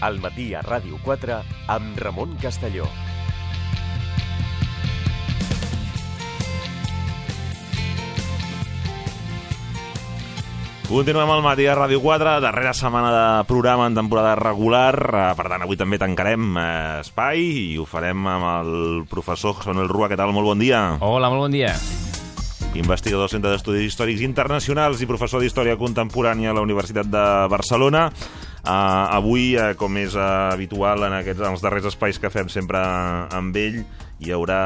al matí a Ràdio 4 amb Ramon Castelló. Continuem al matí a Ràdio 4, darrera setmana de programa en temporada regular, eh, per tant avui també tancarem eh, espai i ho farem amb el professor José Manuel Rua. Què tal? Molt bon dia. Hola, molt bon dia. Investigador del Centre d'Estudis Històrics Internacionals i professor d'Història Contemporània a la Universitat de Barcelona. Uh, avui, uh, com és uh, habitual en aquests en els darrers espais que fem sempre amb ell, hi haurà...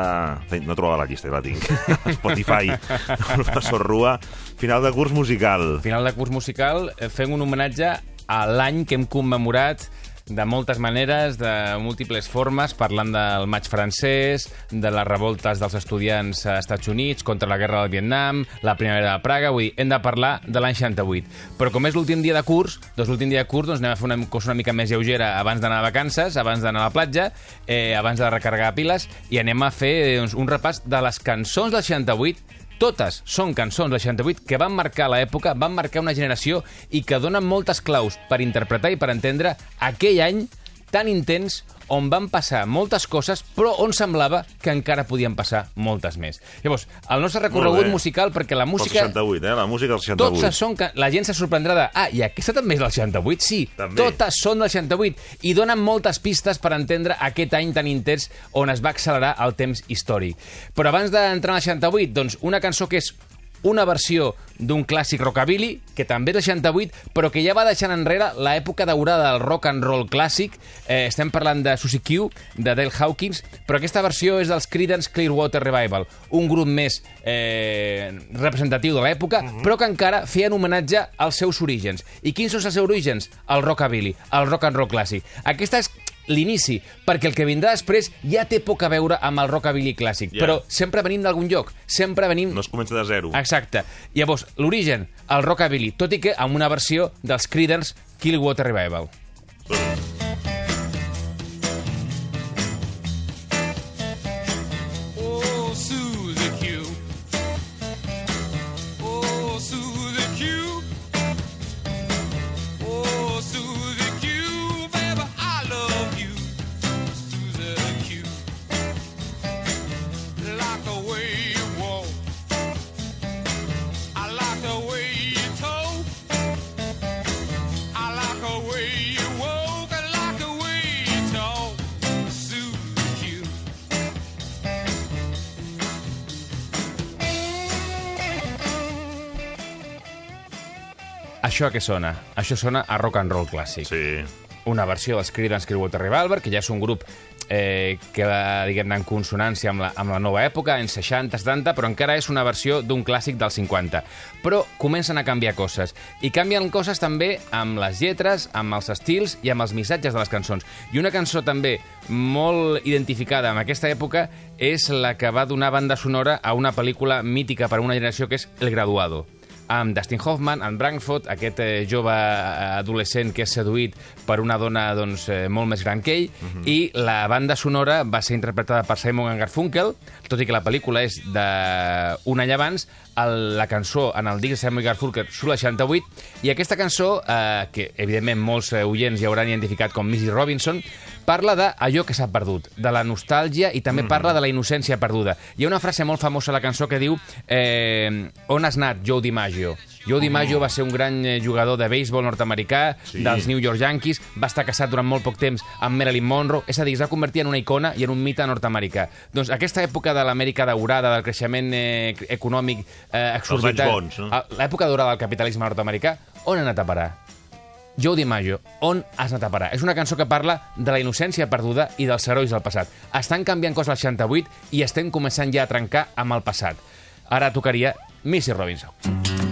No trobava la llista, la tinc. Spotify, professor Rua. Final de curs musical. Final de curs musical, eh, fem un homenatge a l'any que hem commemorat de moltes maneres, de múltiples formes, parlant del maig francès, de les revoltes dels estudiants a Estats Units contra la guerra del Vietnam, la primavera de Praga, vull dir, hem de parlar de l'any 68. Però com és l'últim dia de curs, doncs l'últim dia de curs doncs anem a fer una cosa una mica més lleugera abans d'anar a vacances, abans d'anar a la platja, eh, abans de recarregar piles, i anem a fer doncs, un repàs de les cançons del 68 totes són cançons del 68 que van marcar l'època, van marcar una generació i que donen moltes claus per interpretar i per entendre aquell any tan intens on van passar moltes coses, però on semblava que encara podien passar moltes més. Llavors, el nostre recorregut musical, perquè la música... El 68, eh? La música del 68. Totes són... La gent se sorprendrà de... Ah, i aquesta també és del 68? Sí, també. totes són del 68. I donen moltes pistes per entendre aquest any tan intens on es va accelerar el temps històric. Però abans d'entrar al 68, doncs, una cançó que és una versió d'un clàssic rockabilly, que també és del 68, però que ja va deixant enrere l'època daurada del rock and roll clàssic. Eh, estem parlant de Susie Q, de Dale Hawkins, però aquesta versió és dels Creedence Clearwater Revival, un grup més eh, representatiu de l'època, uh -huh. però que encara feien homenatge als seus orígens. I quins són els seus orígens? El rockabilly, el rock and roll clàssic. Aquesta és l'inici, perquè el que vindrà després ja té poc a veure amb el rockabilly clàssic, Ja. però sempre venim d'algun lloc, sempre venim... No es comença de zero. Exacte. Llavors, l'origen, el rockabilly, tot i que amb una versió dels Creedence Clearwater Revival. Això què sona? Això sona a rock and roll clàssic. Sí. Una versió dels Creedence Clearwater Revival, que ja és un grup eh, que va, diguem-ne, en consonància amb la, amb la nova època, en 60, 70, però encara és una versió d'un clàssic dels 50. Però comencen a canviar coses. I canvien coses també amb les lletres, amb els estils i amb els missatges de les cançons. I una cançó també molt identificada amb aquesta època és la que va donar banda sonora a una pel·lícula mítica per a una generació que és El Graduado amb Dustin Hoffman, en Brankford, aquest eh, jove eh, adolescent que és seduït per una dona doncs, eh, molt més gran que ell, i la banda sonora va ser interpretada per Simon Garfunkel, tot i que la pel·lícula és d'un any abans, el, la cançó en el disc de Simon Garfunkel surt al 68, i aquesta cançó, eh, que evidentment molts eh, oients ja hauran identificat com Missy Robinson, parla d'allò que s'ha perdut, de la nostàlgia i també parla de la innocència perduda. Hi ha una frase molt famosa a la cançó que diu eh, On has anat, Joe DiMaggio? Joe DiMaggio va ser un gran eh, jugador de béisbol nord-americà, Sí. dels New York Yankees, va estar casat durant molt poc temps amb Marilyn Monroe, és a dir, es va convertir en una icona i en un mite nord-americà. Doncs aquesta època de l'Amèrica daurada, del creixement eh, econòmic eh, exorbitant, bons, no? l'època daurada del capitalisme nord-americà, on ha anat a parar? Joe DiMaggio, on has anat a parar? És una cançó que parla de la innocència perduda i dels herois del passat. Estan canviant coses al 68 i estem començant ja a trencar amb el passat. Ara tocaria Missy Robinson.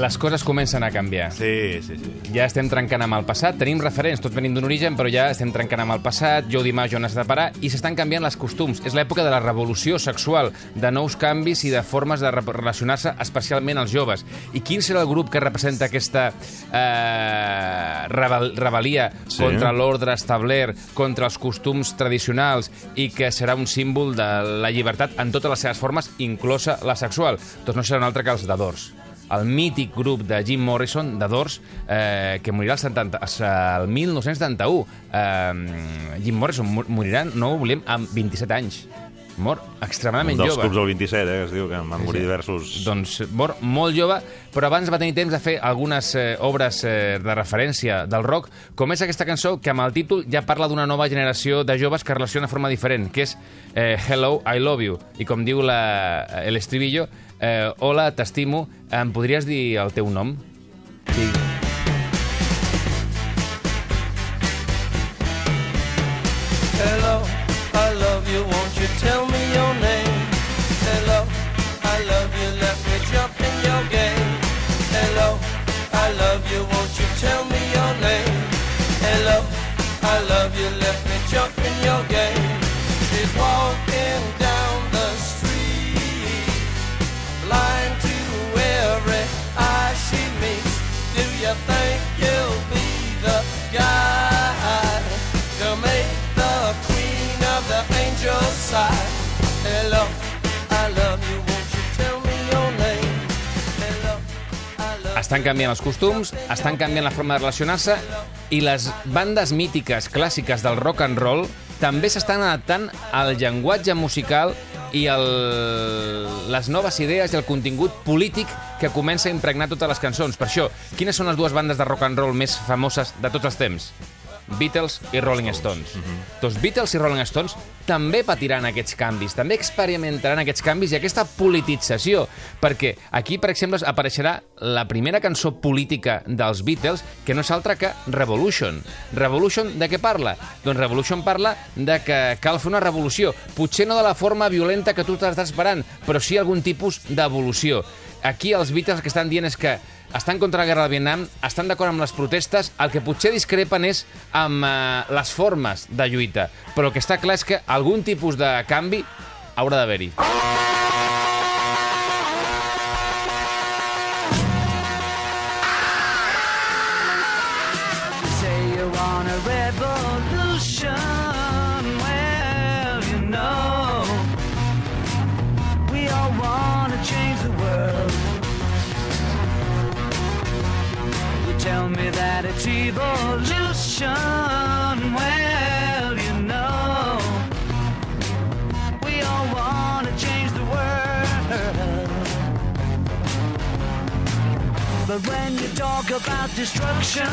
Les coses comencen a canviar. Sí, sí, sí. Ja estem trencant amb el passat, tenim referents, tots venim d'un origen, però ja estem trencant amb el passat, Joe DiMaggio n'ha de parar, i s'estan canviant les costums. És l'època de la revolució sexual, de nous canvis i de formes de re- relacionar-se, especialment els joves. I quin serà el grup que representa aquesta eh, rebel rebel·lia Sí. contra l'ordre establert, contra els costums tradicionals, i que serà un símbol de la llibertat en totes les seves formes, inclosa la sexual? Doncs no serà un altre que els de Doors el mític grup de Jim Morrison, de Doors, eh, que morirà al, 70, al 1971. Eh, Jim Morrison mo- morirà, no ho oblidem, amb 27 anys. Mor Un extremadament dels jove. clubs del 27, eh, que es diu que van morir diversos... Doncs mor molt jove, però abans va tenir temps de fer algunes eh, obres eh, de referència del rock, com és aquesta cançó que amb el títol ja parla d'una nova generació de joves que relaciona de forma diferent, que és eh, Hello, I love you. I com diu la, el estribillo, eh, Hola, t'estimo, em podries dir el teu nom? Sí. Estan canviant els costums, estan canviant la forma de relacionar-se i les bandes mítiques clàssiques del rock and roll també s'estan adaptant al llenguatge musical i el... les noves idees i el contingut polític que comença a impregnar totes les cançons. Per això, quines són les dues bandes de rock and roll més famoses de tots els temps? Beatles i Rolling Stones. Doncs Beatles i Rolling Stones també patiran aquests canvis, també experimentaran aquests canvis i aquesta politització, perquè aquí, per exemple, apareixerà la primera cançó política dels Beatles, que no és altra que Revolution. Revolution de què parla? Doncs Revolution parla de que cal fer una revolució, potser no de la forma violenta que tu t'estàs esperant, però sí algun tipus d'evolució. Aquí els Beatles el que estan dient és que estan contra la guerra del Vietnam, estan d'acord amb les protestes, el que potser discrepen és amb eh, les formes de lluita, però el que està clar és que algun tipus de canvi haurà d'haver-hi. That it's evolution. Well, you know, we all want to change the world. But when you talk about destruction,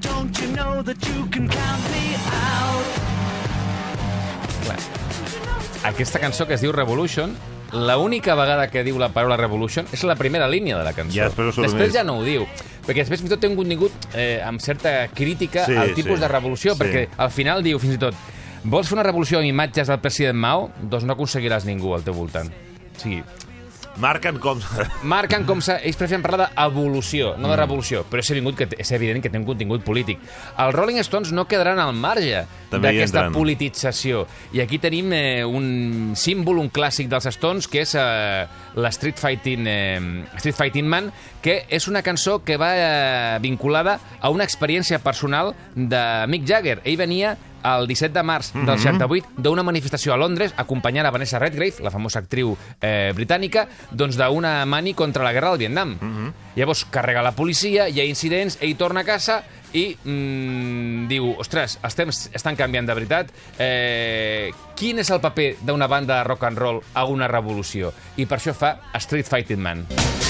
don't you know that you can count me out? Aquesta cançó que es diu Revolution, la única vegada que diu la paraula Revolution és la primera línia de la cançó. Ja després després ja no ho diu. Perquè després fins i tot té un contingut eh, amb certa crítica Sí, al tipus sí. de revolució, Sí. perquè al final diu fins i tot vols fer una revolució amb imatges del president Mao? Doncs no aconseguiràs ningú al teu voltant. O sigui, Marquen com... marquen com. Ells prefieren parlar d'evolució, no de Mm. revolució, però és, evident que, és evident que té un contingut polític. Els Rolling Stones no quedaran al marge d'aquesta politització. I aquí tenim eh, un símbol, un clàssic dels Stones, que és eh, la Street Fighting, eh, Street Fighting Man, que és una cançó que va eh, vinculada a una experiència personal de Mick Jagger. Ell venia el 17 de març Mhm. del 68 d'una manifestació a Londres acompanyant a Vanessa Redgrave, la famosa actriu eh, britànica, doncs d'una mani contra la guerra del Vietnam. Mhm. Llavors carrega la policia, hi ha incidents, ell torna a casa i mm, diu, ostres, els temps estan canviant de veritat, eh, quin és el paper d'una banda de rock and roll a una revolució? I per això fa Street Fighting Man. Everywhere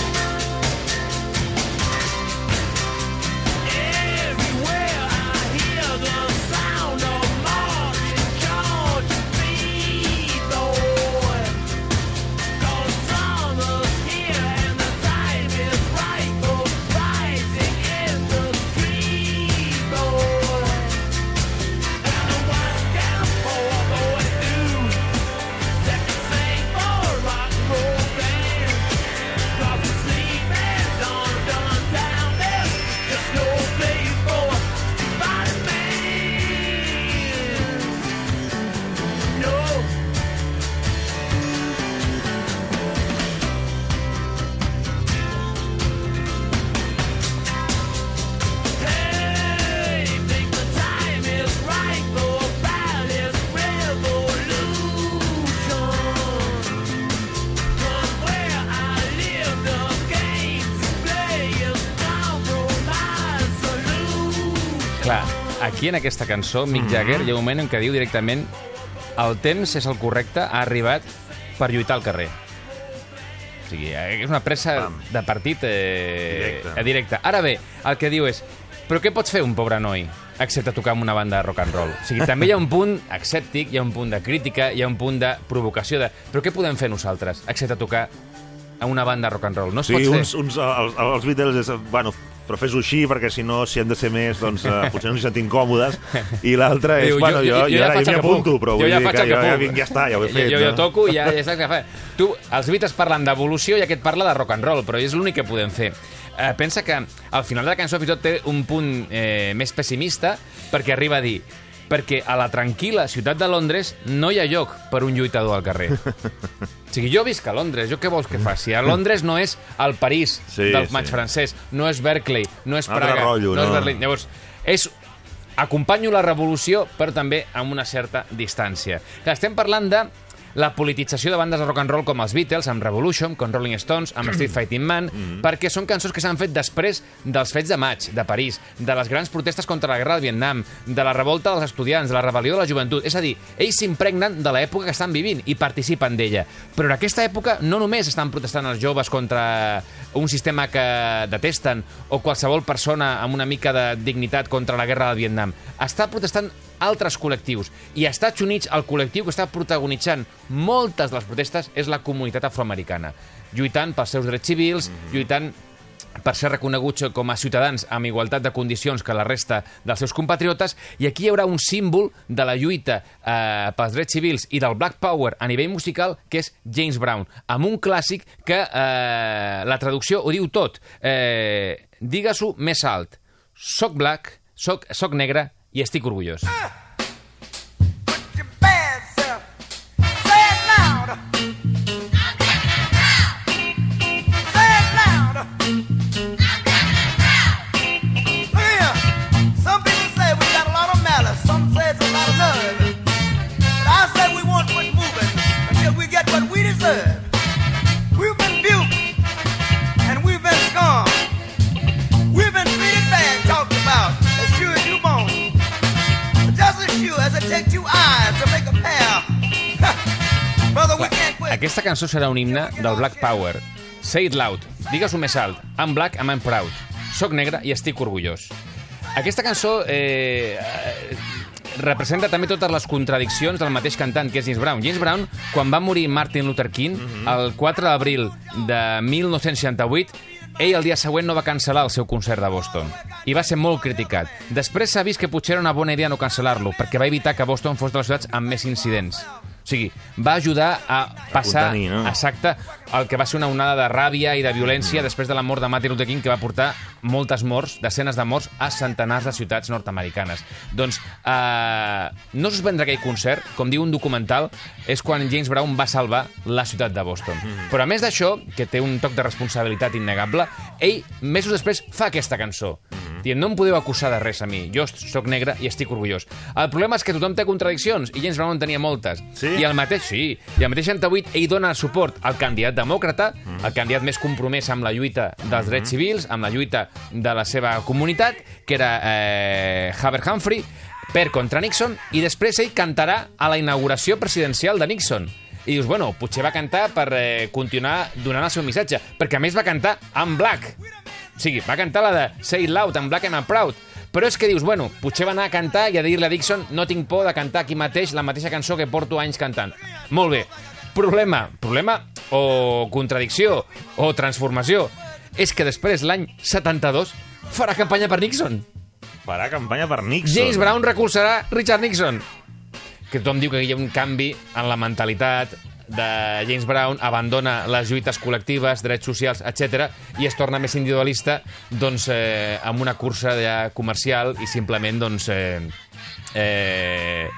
aquí en aquesta cançó, Mick Mm-hmm. Jagger, hi ha un moment en què diu directament el temps és el correcte, ha arribat per lluitar al carrer. O sigui, eh, és una pressa Pam. de partit eh, Directe. directe. directe. Ara bé, el que diu és però què pots fer un pobre noi excepte tocar amb una banda de rock and roll? O sigui, també hi ha un punt escèptic, hi ha un punt de crítica, hi ha un punt de provocació de però què podem fer nosaltres excepte tocar a una banda rock and roll? No es Sí, pot fer. uns, uns, els, els Beatles, és, bueno, però fes-ho així, perquè si no, si hem de ser més, doncs eh, potser no ens sentim còmodes. I l'altre és, Diu, bueno, jo, jo, ja ara faig ja el m'hi apunto, però jo vull ja dir que que jo, ja, vinc, ja està, ja ho he fet. Jo, jo, jo toco i ja, ja saps què fa. Tu, els Beatles parlen d'evolució i aquest parla de rock and roll, però és l'únic que podem fer. Eh, pensa que al final de la cançó fins i tot té un punt eh, més pessimista perquè arriba a dir perquè a la tranquil·la ciutat de Londres no hi ha lloc per un lluitador al carrer. Sigui, jo visc a Londres, jo què vols que faci? A Londres no és el París Sí, del sí. maig francès, no és Berkeley, no és Praga, rotllo, no és no? Berlín. Llavors, és acompanyo la revolució, però també amb una certa distància. Estem parlant de la politització de bandes de rock and roll com els Beatles, amb Revolution, com Rolling Stones, amb Street Fighting Man, perquè són cançons que s'han fet després dels fets de maig de París, de les grans protestes contra la guerra del Vietnam, de la revolta dels estudiants, de la rebel·lió de la joventut. És a dir, ells s'impregnen de l'època que estan vivint i participen d'ella. Però en aquesta època no només estan protestant els joves contra un sistema que detesten o qualsevol persona amb una mica de dignitat contra la guerra del Vietnam. Està protestant altres col·lectius. I a Estats Units, el col·lectiu que està protagonitzant moltes de les protestes és la comunitat afroamericana, lluitant pels seus drets civils, lluitant per ser reconeguts com a ciutadans amb igualtat de condicions que la resta dels seus compatriotes, i aquí hi haurà un símbol de la lluita eh, pels drets civils i del Black Power a nivell musical, que és James Brown, amb un clàssic que eh, la traducció ho diu tot. Eh, Digues-ho més alt. Soc black, soc, soc negre i estic orgullós. your Aquesta cançó serà un himne del Black Power. Say it loud, digues-ho més alt. I'm black and I'm proud. Soc negre i estic orgullós. Aquesta cançó eh, representa també totes les contradiccions del mateix cantant, que és James Brown. James Brown, quan va morir Martin Luther King, el 4 d'abril de 1968, ell el dia següent no va cancel·lar el seu concert de Boston i va ser molt criticat. Després s'ha vist que potser era una bona idea no cancel·lar-lo perquè va evitar que Boston fos de les ciutats amb més incidents. O sigui, va ajudar a passar contenir, no? exacte el que va ser una onada de ràbia i de violència després de la mort de Martin Luther King que va portar moltes morts, desenes de morts a centenars de ciutats nord-americanes. Doncs eh, no suspendre aquell concert, com diu un documental, és quan James Brown va salvar la ciutat de Boston. Però a més d'això, que té un toc de responsabilitat innegable, ell, mesos després, fa aquesta cançó. Dient, no em podeu acusar de res a mi, jo sóc negre i estic orgullós. El problema és que tothom té contradiccions, i James Brown en tenia moltes. Sí? I el mateix, sí, i el mateix 68 ell dona suport al candidat demòcrata, el candidat més compromès amb la lluita dels drets civils, amb la lluita de la seva comunitat, que era eh, Haber Humphrey, per contra Nixon, i després ell cantarà a la inauguració presidencial de Nixon. I dius, bueno, potser va cantar per eh, continuar donant el seu missatge, perquè a més va cantar en black. O sigui, va cantar la de Say It Loud, en Black and I'm Proud. Però és que dius, bueno, potser va anar a cantar i a dir-li a Dixon no tinc por de cantar aquí mateix la mateixa cançó que porto anys cantant. Molt bé. Problema, problema o contradicció o transformació és que després, l'any 72, farà campanya per Nixon. Farà campanya per Nixon. James Brown recolzarà Richard Nixon. Que tothom diu que hi ha un canvi en la mentalitat de James Brown, abandona les lluites col·lectives, drets socials, etc i es torna més individualista doncs, eh, amb una cursa ja comercial i simplement doncs, eh, eh,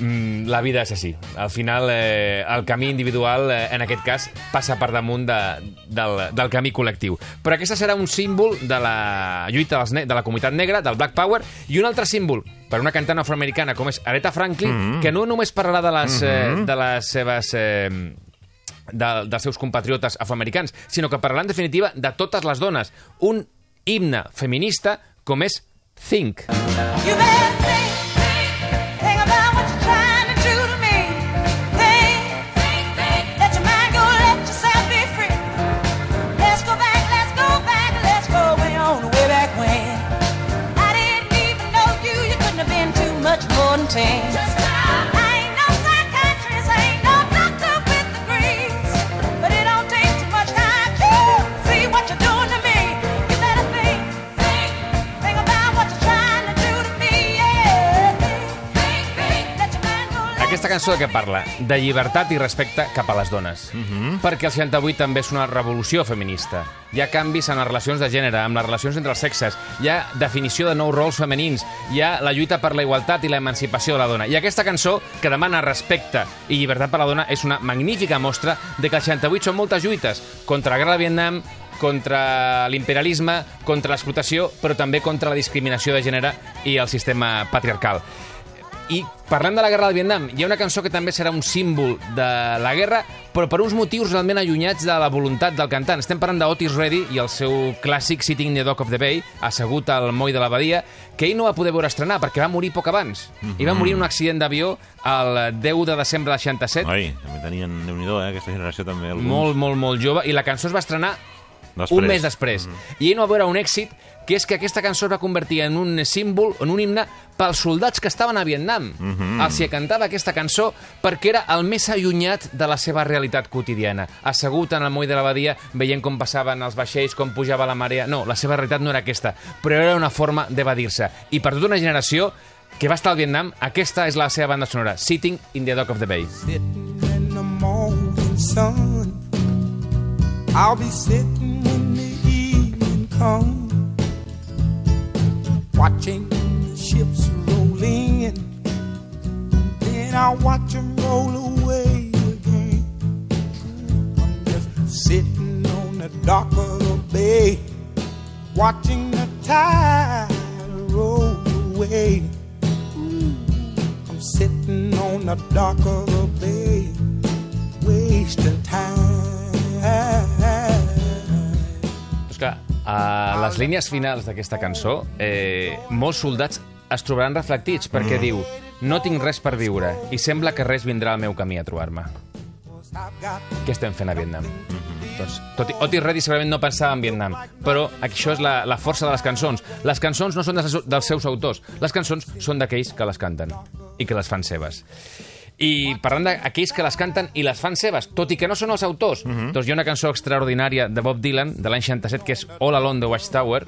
mm, la vida és així. Al final, eh, el camí individual, eh, en aquest cas, passa per damunt de, del, del camí col·lectiu. Però aquesta serà un símbol de la lluita dels de la comunitat negra, del Black Power, i un altre símbol per una cantant afroamericana com és Aretha Franklin, mm -hmm. que no només parlarà de les, eh, de les seves... Eh, de, dels seus compatriotes afroamericans, sinó que parlarà en definitiva de totes les dones. Un himne feminista com és Think. You better think, cançó de què parla? De llibertat i respecte cap a les dones. Perquè el 68 també és una revolució feminista. Hi ha canvis en les relacions de gènere, amb les relacions entre els sexes, hi ha definició de nous rols femenins, hi ha la lluita per la igualtat i l'emancipació de la dona. I aquesta cançó, que demana respecte i llibertat per la dona, és una magnífica mostra de que el 68 són moltes lluites contra la guerra de Vietnam, contra l'imperialisme, contra l'explotació, però també contra la discriminació de gènere i el sistema patriarcal. I parlant de la guerra del Vietnam, hi ha una cançó que també serà un símbol de la guerra, però per uns motius realment allunyats de la voluntat del cantant. Estem parlant d'Otis Reddy i el seu clàssic Sitting in the Dock of the Bay, assegut al moll de la badia, que ell no va poder veure estrenar perquè va morir poc abans. I va morir en un accident d'avió el 10 de desembre del 67, Ai, també tenien, déu nhi eh? Aquesta generació també. Alguns. molt, molt, molt jove, i la cançó es va estrenar Després. un mes després. I ell no va veure un èxit, que és que aquesta cançó es va convertir en un símbol, en un himne, pels soldats que estaven a Vietnam. Mm -hmm. Els hi cantava aquesta cançó perquè era el més allunyat de la seva realitat quotidiana. Assegut en el moll de la badia, veient com passaven els vaixells, com pujava la marea... No, la seva realitat no era aquesta, però era una forma d'evadir-se. I per tota una generació que va estar al Vietnam, aquesta és la seva banda sonora, Sitting in the Dock of the Bay. sitting in the morning sun. I'll be sitting when the evening comes, watching the ships roll in. Then I'll watch them roll away again. I'm just sitting on the dock of the bay, watching the tide roll away. I'm sitting on the dock of the bay, wasting time. A les línies finals d'aquesta cançó, eh, molts soldats es trobaran reflectits perquè diu no tinc res per viure i sembla que res vindrà al meu camí a trobar-me. Què estem fent a Vietnam? Doncs, tot i, Otis Reddy segurament no pensava en Vietnam, però això és la, la força de les cançons. Les cançons no són dels, dels seus autors, les cançons són d'aquells que les canten i que les fan seves. I parlant d'aquells que les canten i les fan seves, tot i que no són els autors, doncs hi ha una cançó extraordinària de Bob Dylan, de l'any 67, que és All Alone the Watchtower,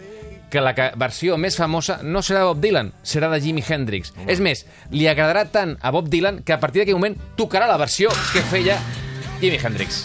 que la versió més famosa no serà de Bob Dylan, serà de Jimi Hendrix. És més, li agradarà tant a Bob Dylan que a partir d'aquell moment tocarà la versió que feia Jimi Hendrix.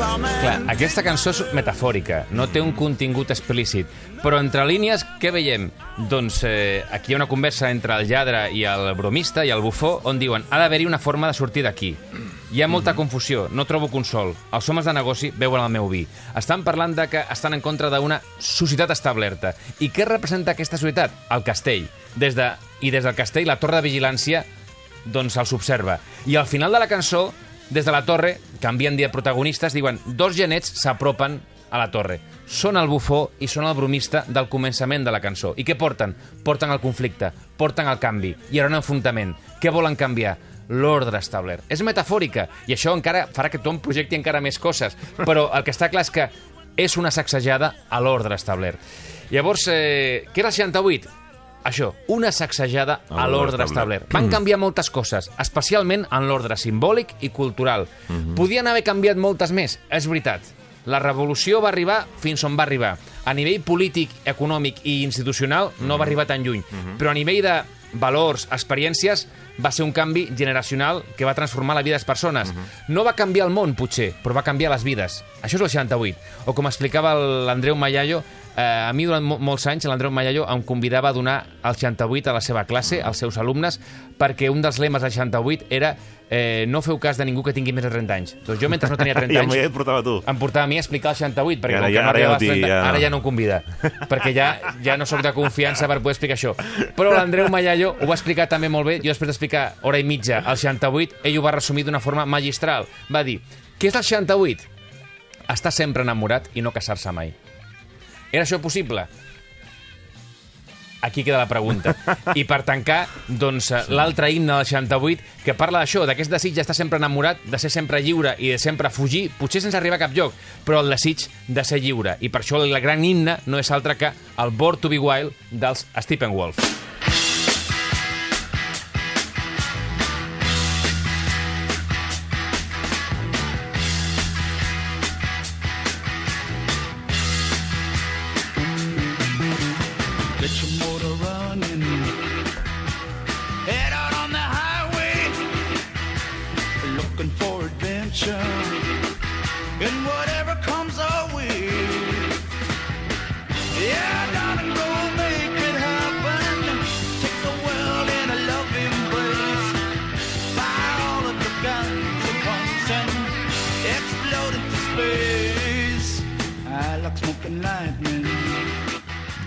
Clar, aquesta cançó és metafòrica, no té un contingut explícit, però entre línies, què veiem? Doncs eh, aquí hi ha una conversa entre el lladre i el bromista i el bufó, on diuen ha d'haver-hi una forma de sortir d'aquí. Hi ha molta confusió, no trobo consol. Els homes de negoci veuen el meu vi. Estan parlant de que estan en contra d'una societat establerta. I què representa aquesta societat? El castell. Des de, I des del castell, la torre de vigilància doncs els observa. I al final de la cançó, des de la torre, canvien de protagonistes, diuen dos genets s'apropen a la torre. Són el bufó i són el bromista del començament de la cançó. I què porten? Porten el conflicte, porten el canvi. Hi haurà un enfrontament. Què volen canviar? L'ordre establert. És metafòrica, i això encara farà que tothom projecti encara més coses. Però el que està clar és que és una sacsejada a l'ordre establert. Llavors, eh, què era el 68? Això, una sacsejada A l'ordre establert. Van canviar moltes coses, especialment en l'ordre simbòlic i cultural. Podien haver canviat moltes més, és veritat. La revolució va arribar fins on va arribar. A nivell polític, econòmic i institucional no va arribar tan lluny. Però a nivell de valors, experiències, va ser un canvi generacional que va transformar la vida de les persones. No va canviar el món, potser, però va canviar les vides. Això és el 68. O com explicava l'Andreu Mayallo, eh, a mi durant mo molts anys l'Andreu Mayallo em convidava a donar el 68 a la seva classe, als seus alumnes, perquè un dels lemes del 68 era eh, no feu cas de ningú que tingui més de 30 anys. Doncs jo, mentre no tenia 30 I el anys, Moya et portava tu. em portava a mi a explicar el 68, perquè Ara ja- ara ja arribava no als 30, t'hi- ja- ara ja no em convida, perquè ja, ja no sóc de confiança per poder explicar això. Però l'Andreu Mayallo ho va explicar també molt bé, jo després d'explicar hora i mitja al 68, ell ho va resumir d'una forma magistral. Va dir, què és el 68? Estar sempre enamorat i no casar-se mai. Era això possible? Aquí queda la pregunta. I per tancar, doncs, eh, l'altre himne del 68, que parla d'això, d'aquest desig d'estar sempre enamorat, de ser sempre lliure i de sempre fugir, potser sense arribar a cap lloc, però el desig de ser lliure. I per això el gran himne no és altre que el Born to be Wild dels Steppenwolf. Get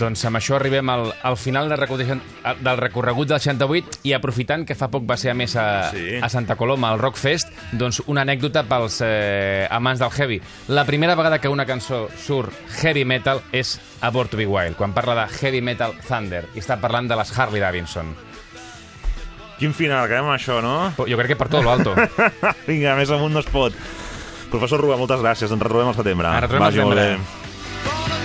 Doncs amb això arribem al, al final del recorregut, del recorregut del 68 i aprofitant que fa poc va ser a més a, Sí. a Santa Coloma, al Rockfest, doncs una anècdota pels eh, amants del heavy. La primera vegada que una cançó surt heavy metal és a Born to be Wild, quan parla de heavy metal thunder, i està parlant de les Harley Davidson. Quin final, acabem amb això, no? Jo crec que per tot l'alto. Vinga, més amunt no es pot. Professor Rubà, moltes gràcies. Ens retrobem al setembre. Ens retrobem al setembre.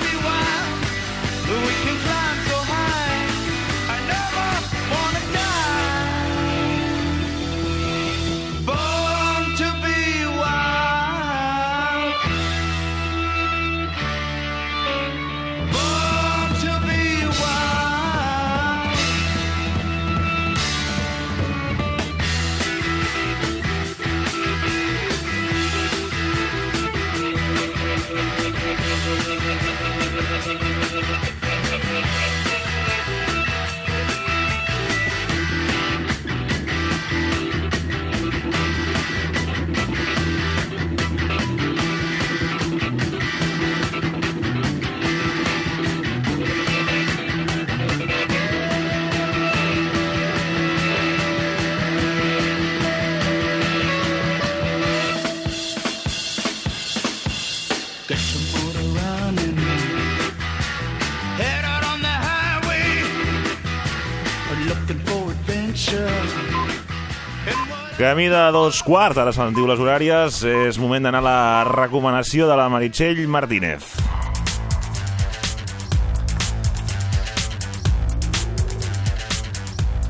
Camí de dos quarts, ara sentiu les horàries. És moment d'anar a la recomanació de la Meritxell Martínez.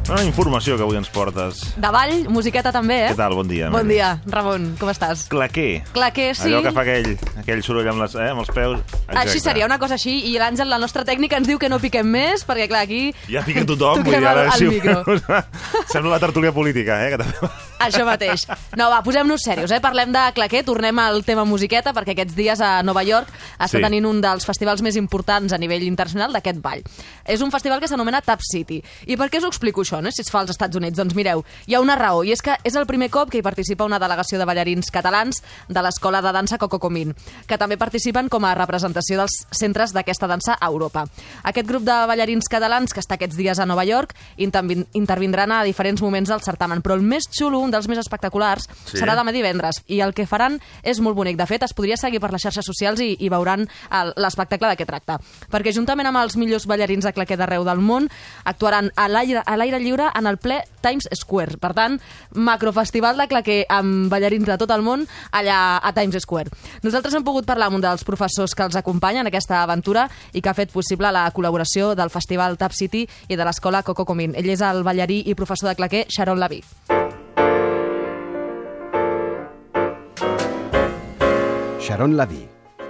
Una informació que avui ens portes. De ball, musiqueta també, eh? Què tal? Bon dia. Bon dia, Ramon, com estàs? Claquer. Claquer, sí. Allò que fa aquell, aquell soroll amb, les, eh, amb els peus. Exacte. Així seria, una cosa així, i l'Àngel, la nostra tècnica, ens diu que no piquem més, perquè clar, aquí... Ja pica tothom, vull Toquem dir, ara el- el sí, micro. Sembla la tertúlia política, eh? Que també... Això mateix. No, va, posem-nos serios, eh? Parlem de claquer, tornem al tema musiqueta, perquè aquests dies a Nova York està Sí. tenint un dels festivals més importants a nivell internacional d'aquest ball. És un festival que s'anomena Tap City. I per què us ho explico això, no? si es fa als Estats Units? Doncs mireu, hi ha una raó, i és que és el primer cop que hi participa una delegació de ballarins catalans de l'escola de dansa Coco Comín, que també participen com a representació dels centres d'aquesta dansa a Europa. Aquest grup de ballarins catalans que està aquests dies a Nova York intervin- intervindran a diferents moments del certamen, però el més xulo, un dels més espectaculars, Sí. serà demà divendres, i el que faran és molt bonic. De fet, es podria seguir per les xarxes socials i, i veuran l'espectacle de què tracta. Perquè juntament amb els millors ballarins de claquer d'arreu del món, actuaran a l'aire a l'aire lliure en el ple Times Square. Per tant, macrofestival de claquer amb ballarins de tot el món allà a Times Square. Nosaltres hem pogut parlar amb un dels professors que els acompanya en aquesta aventura i que ha fet possible la col·laboració del Festival Tap City i de l'escola Coco Comín. Ell és el ballarí i professor de claquer Sharon Laví. Sharon Laví,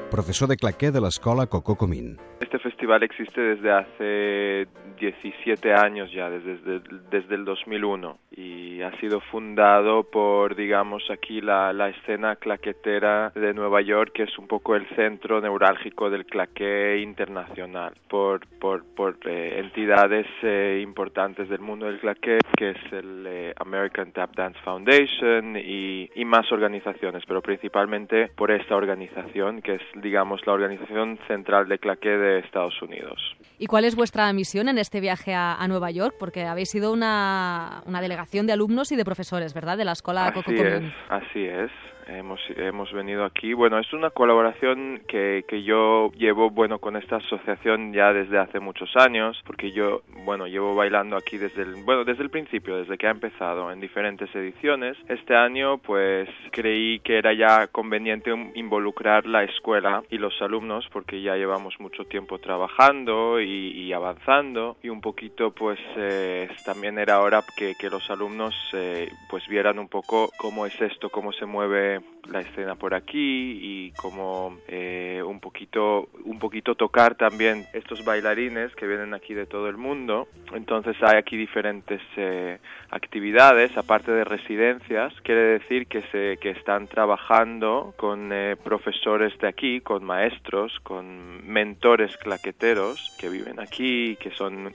profesor de claqué de l'escola Cocó Comín. Este festival existe desde hace 17 años ya, desde, desde el 2001, y ha sido fundado por, digamos, aquí la, la escena claquetera de Nueva York, que es un poco el centro neurálgico del claqué internacional, por, por, por eh, entidades eh, importantes del mundo del claqué, que es el eh, American Tap Dance Foundation y, y más organizaciones, pero principalmente por esta organización, que es, digamos, la organización central de claqué de Estados Unidos. ¿Y cuál es vuestra misión en este viaje a, a Nueva York? Porque habéis sido una, una delegación de alumnos y de profesores, ¿verdad? De la escuela Coco Así es, Común. así es. Hemos, hemos venido aquí. Bueno, es una colaboración que, que yo llevo, bueno, con esta asociación ya desde hace muchos años, porque yo, bueno, llevo bailando aquí desde el, bueno, desde el principio, desde que ha empezado, en diferentes ediciones. Este año, pues, creí que era ya conveniente involucrar la escuela y los alumnos, porque ya llevamos mucho tiempo trabajando y, y avanzando, y un poquito, pues, eh, también era hora que, que los alumnos, eh, pues, vieran un poco cómo es esto, cómo se mueve time. La escena por aquí y como eh, un poquito un poquito tocar también estos bailarines que vienen aquí de todo el mundo. Entonces hay aquí diferentes eh, actividades aparte de residencias quiere decir que se que están trabajando con eh, profesores de aquí con maestros con mentores claqueteros que viven aquí que son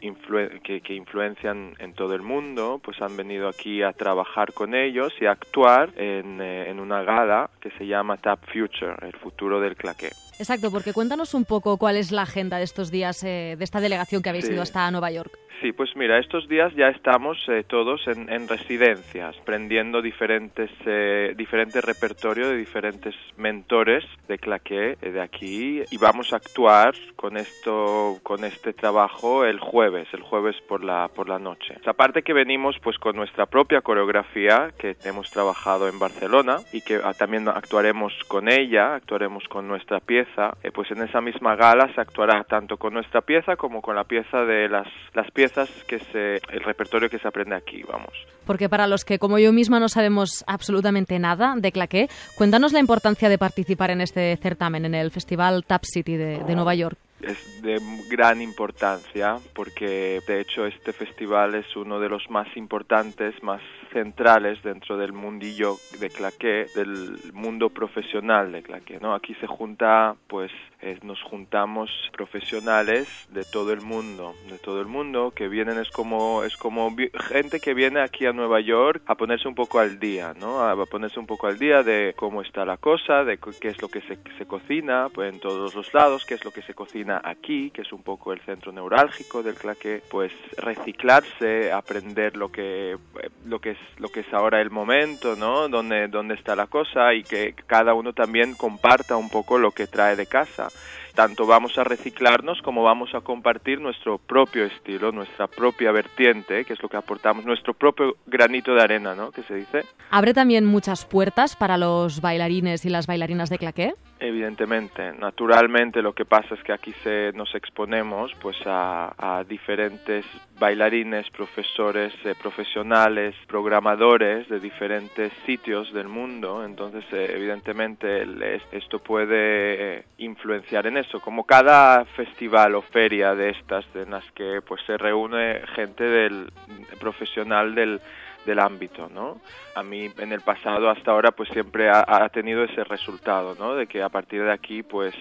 que, que influencian en todo el mundo pues han venido aquí a trabajar con ellos y a actuar en, eh, en una gala que se llama Tap Future, el futuro del claqué. Exacto, porque cuéntanos un poco cuál es la agenda de estos días eh, de esta delegación que habéis Sí. ido hasta Nueva York. Sí, pues mira, estos días ya estamos eh, todos en, en residencias, aprendiendo diferentes, eh, diferentes repertorio de diferentes mentores de claqué de aquí y vamos a actuar con esto, con este trabajo el jueves, el jueves por la, por la noche. Aparte que venimos pues con nuestra propia coreografía que hemos trabajado en Barcelona y que ah, también actuaremos con ella, actuaremos con nuestra pieza, eh, pues en esa misma gala se actuará tanto con nuestra pieza como con la pieza de las, las piezas que se, el repertorio que se aprende aquí, vamos. Porque para los que, como yo misma, no sabemos absolutamente nada de claqué, cuéntanos la importancia de participar en este certamen, en el Festival Tap City de, de Nueva York. Es de gran importancia porque de hecho este festival es uno de los más importantes, más centrales dentro del mundillo de claqué, del mundo profesional de claqué, ¿no? Aquí se junta, pues eh, nos juntamos profesionales de todo el mundo, de todo el mundo que vienen es como es como gente que viene aquí a Nueva York a ponerse un poco al día, ¿no? A ponerse un poco al día de cómo está la cosa, de qué es lo que se, se cocina pues, en todos los lados, qué es lo que se cocina aquí, que es un poco el centro neurálgico del claqué, pues reciclarse, aprender lo que eh, lo que es lo que es ahora el momento, ¿no? Dónde dónde está la cosa y que cada uno también comparta un poco lo que trae de casa. Tanto vamos a reciclarnos como vamos a compartir nuestro propio estilo, nuestra propia vertiente, que es lo que aportamos, nuestro propio granito de arena, ¿no? Que se dice. ¿Abre también muchas puertas para los bailarines y las bailarinas de claqué? Evidentemente, naturalmente lo que pasa es que aquí se, nos exponemos pues a, a diferentes bailarines, profesores, eh, profesionales, programadores de diferentes sitios del mundo, entonces eh, evidentemente esto puede eh, influenciar en eso, como cada festival o feria de estas en las que pues se reúne gente del profesional del del ámbito, ¿no? A mí en el pasado hasta ahora pues siempre ha, ha tenido ese resultado, ¿no? De que a partir de aquí pues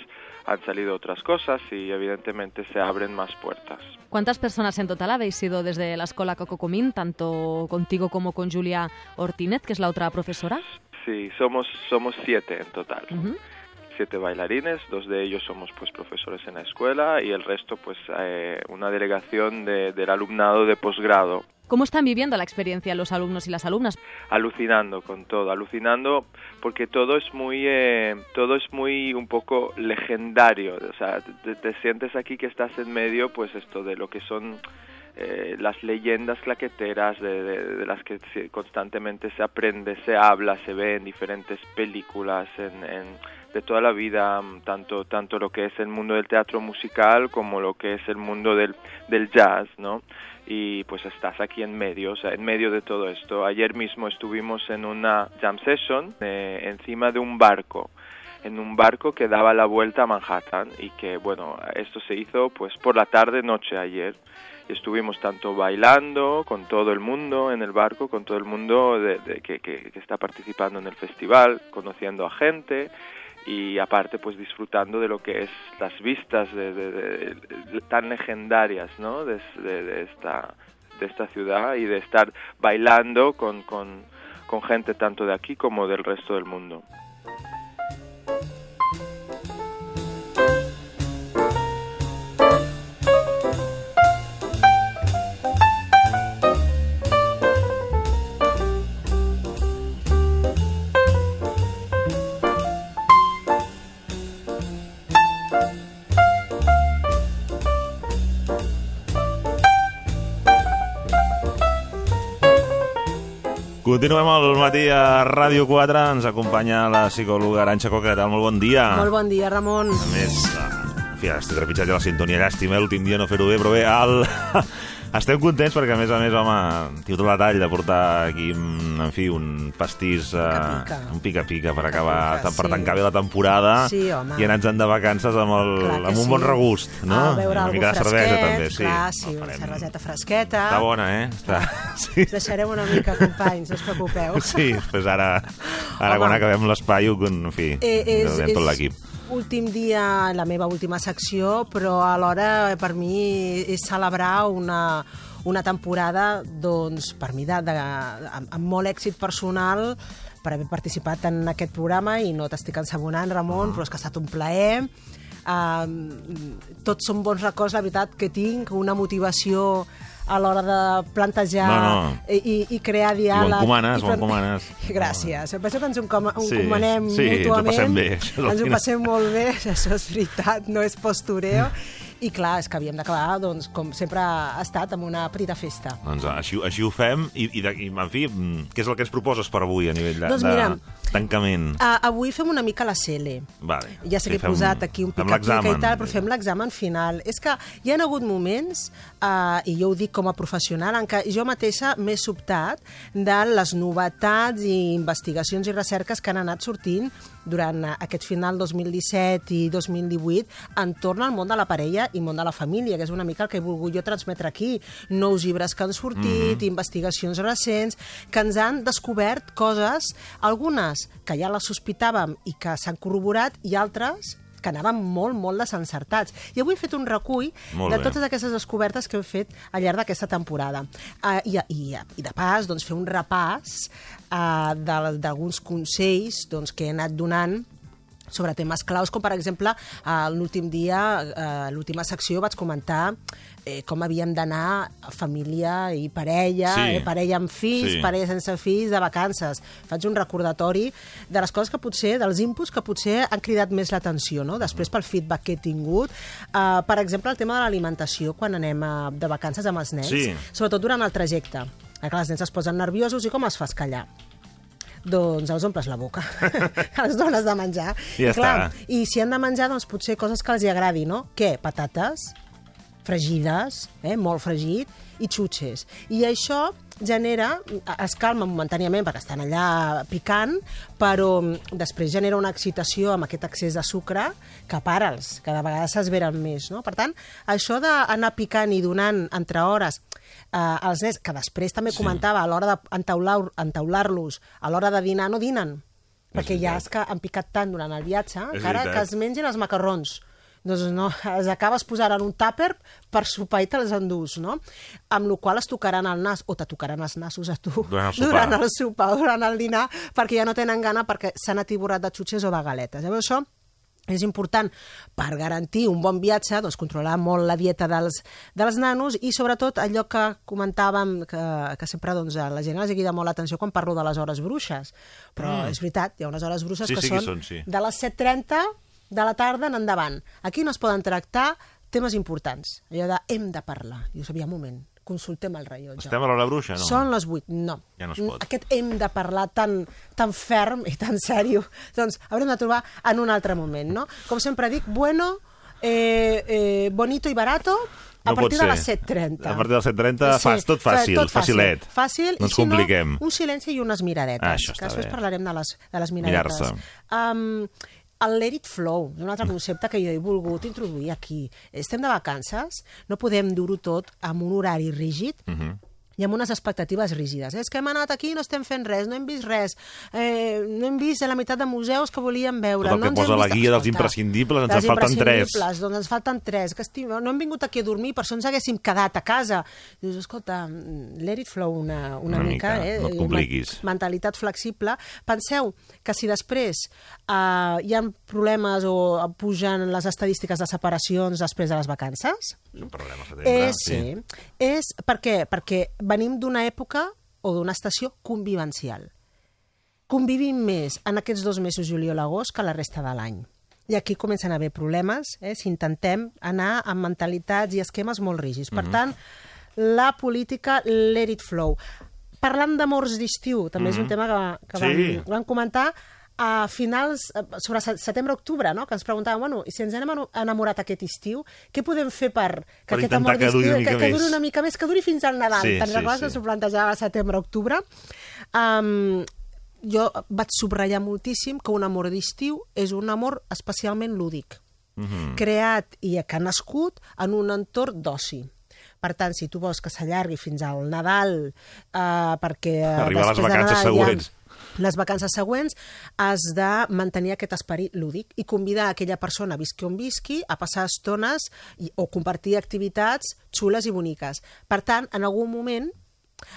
han salido otras cosas y evidentemente se abren más puertas. ¿Cuántas personas en total habéis sido desde la escuela Cococomín, tanto contigo como con Julia Ortínez, que es la otra profesora? Sí, somos somos siete en total. Siete bailarines, dos de ellos somos pues profesores en la escuela y el resto pues eh, una delegación de- del alumnado de posgrado ¿Cómo están viviendo la experiencia los alumnos y las alumnas? alucinando con todo, alucinando porque todo es muy, eh, todo es muy un poco legendario, o sea, te, te sientes aquí que estás en medio, pues esto de lo que son eh, las leyendas claqueteras de, de- de las que constantemente se aprende, se habla, se ve en diferentes películas, en, en- de toda la vida, mm, tanto tanto lo que es el mundo del teatro musical como lo que es el mundo del, del jazz, ¿no? Y pues estás aquí en medio, o sea, en medio de todo esto. Ayer mismo estuvimos en una jam session eh, encima de un barco en un barco que daba la vuelta a Manhattan y que, bueno, esto se hizo pues por la tarde, noche ayer. Estuvimos tanto bailando con todo el mundo en el barco, con todo el mundo de- de- que, que- que está participando en el festival, conociendo a gente y aparte pues disfrutando de lo que es las vistas de, de- tan legendarias ¿no? de, esta de esta ciudad y de estar bailando con, con gente tanto de aquí como del resto del mundo. Continuem al matí a Ràdio 4. Ens acompanya la psicòloga Aranxa Coca. Tal? Molt bon dia. Molt bon dia, Ramon. A més, eh, en fi, estic trepitjant ja la sintonia. Llàstima, eh, l'últim dia no fer-ho bé, però bé, el... estem contents perquè, a més a més, home, tot la tall de portar aquí, en fi, un pastís... eh, Pica-pica. un pica-pica per acabar, Pica-pica, per sí. tancar bé la temporada Sí, home. i anar-nos de vacances amb, el, Clar amb un sí. bon regust, no? A beure una mica de fresquet, cervesa, també, sí. clar, sí, una cerveseta fresqueta. Està bona, eh? Està... Sí. Us deixarem una mica, companys, no us preocupeu. Sí, després ara, ara Home. quan acabem l'espai, en fi, Eh, és, veiem tot l'equip. Últim dia, la meva última secció, però alhora per mi és celebrar una, una temporada, doncs, per mi, de, de, amb, amb molt èxit personal per haver participat en aquest programa i no t'estic ensabonant, Ramon, Ah. però és que ha estat un plaer. Um, tots són bons records, la veritat, que tinc, una motivació a l'hora de plantejar No, no. I, i, crear diàleg. encomanes, i ho encomanes. Gràcies. Penso que ens ho encoma- ho Sí, encomanem sí, ens ho mútuament. passem bé, Ens ho passem molt bé, això és veritat, no és postureo. I clar, és que havíem d'acabar, doncs, com sempre ha estat, amb una petita festa. Doncs així, així ho fem i, i, de, i en fi, mm, què és el que ens proposes per avui a nivell de, Doncs mira, de tancament? Uh, avui fem una mica la CL. Vale. Ja sé Sí, que he fem- posat aquí un pica-pica i tal, però fem l'examen final. És que hi ha hagut moments, uh, i jo ho dic com a professional, en què jo mateixa m'he sobtat de les novetats i investigacions i recerques que han anat sortint durant aquest final 2017 i 2018 entorn al món de la parella i món de la família, que és una mica el que he volgut jo transmetre aquí. Nous llibres que han sortit, Mhm. investigacions recents, que ens han descobert coses, algunes que ja les sospitàvem i que s'han corroborat, i altres que anaven molt, molt desencertats. I avui he fet un recull Molt de bé. totes aquestes descobertes que he fet al llarg d'aquesta temporada. Uh, i, i, I de pas, doncs, fer un repàs de- d'alguns consells doncs, que he anat donant sobre temes claus, com per exemple eh, l'últim dia, eh, l'última secció vaig comentar eh, com havíem d'anar família i parella, Sí. eh, parella amb fills, Sí. parella sense fills, de vacances. Faig un recordatori de les coses que potser, dels inputs que potser han cridat més l'atenció, no? després pel feedback que he tingut. Uh, per exemple, el tema de l'alimentació quan anem a, de vacances amb els nens, Sí. sobretot durant el trajecte. Eh, clar, els nens es posen nerviosos i com es fas callar? doncs els omples la boca, els dones de menjar. Ja I, clar, està. I si han de menjar, doncs potser coses que els hi agradi, no? Què? Patates, fregides, eh? molt fregit, i xutxes. I això genera, es calma momentàniament perquè estan allà picant, però mm, després genera una excitació amb aquest excés de sucre que para'ls, que de vegades s'esveren més. No? Per tant, això d'anar picant i donant entre hores eh, als nens, que després també Sí. comentava a l'hora d'entaular- entaular-los, a l'hora de dinar no dinen, perquè ja és que han picat tant durant el viatge És que ara que es mengin els macarrons doncs no, els acabes posant en un tàper per sopar i te'ls endús, no? Amb la qual es tocaran el nas, o te tocaran els nassos a tu Durant el sopar. durant el sopar durant el dinar, perquè ja no tenen gana perquè s'han atiborrat de xutxes o de galetes. Llavors això és important per garantir un bon viatge, doncs controlar molt la dieta dels, dels nanos i sobretot allò que comentàvem que, que sempre doncs, a la gent els crida molt l'atenció quan parlo de les hores bruixes. Però Mm. és veritat, hi ha unes hores bruixes Sí, que sí que són, són, sí. de les 7.30 de la tarda en endavant. Aquí no es poden tractar temes importants. Allò de hem de parlar. I jo sabia, un moment, consultem el rellotge. Estem a l'hora bruixa, no? Són les 8, no. Ja no es pot. Aquest hem de parlar tan, tan ferm i tan sèrio, doncs haurem de trobar en un altre moment, no? Com sempre dic, bueno, eh, eh, bonito i barato, a No pot partir de les ser. 7.30. A partir de les 7.30 fas tot fàcil, tot facilet. Fàcil, No ens si compliquem. no, un silenci i unes miradetes, Ah, això que després bé. parlarem de les, de les miradetes. Mirar-se. Um, el Let It Flow, un altre concepte que jo he volgut introduir aquí. Estem de vacances, no podem dur-ho tot amb un horari rígid, Mhm. I amb unes expectatives rígides. És que hem anat aquí i no estem fent res, no hem vist res, eh, no hem vist la meitat de museus que volíem veure. Tot el no que ens hem posa la guia dels imprescindibles, ens dels en falten tres. Doncs ens falten tres. Que estim... No hem vingut aquí a dormir, per això ens haguéssim quedat a casa. Dius, escolta, let it flow una, una, Una mica. mica, eh? no et compliquis. Men- Mentalitat flexible. Penseu que si després eh, hi ha problemes o pugen les estadístiques de separacions després de les vacances, És un problema, setembre. és, sí. És per què? Perquè venim d'una època o d'una estació convivencial. Convivim més en aquests dos mesos, juliol-agost, que la resta de l'any. I aquí comencen a haver problemes eh, si intentem anar amb mentalitats i esquemes molt rígids. Per Mhm. tant, la política let it flow. Parlant d'amors d'estiu, també és un Mhm. tema que, que Sí. vam, vam comentar a finals, eh, sobre se- setembre-octubre, no? que ens preguntàvem, bueno, i si ens hem enamorat aquest estiu, què podem fer per que Per aquest amor que duri una d'estiu mica que, que duri una mica més, que duri fins al Nadal. Sí, Te'n sí, recordes sí. que s'ho plantejava a setembre-octubre? Um, jo vaig subratllar moltíssim que un amor d'estiu és un amor especialment lúdic, Mhm. creat i que ha nascut en un entorn d'oci. Per tant, si tu vols que s'allargui fins al Nadal, eh, perquè... Arribar a les vacances Nadal següents. Les vacances següents has de mantenir aquest esperit lúdic i convidar aquella persona, visqui on visqui, a passar estones i, o compartir activitats xules i boniques. Per tant, en algun moment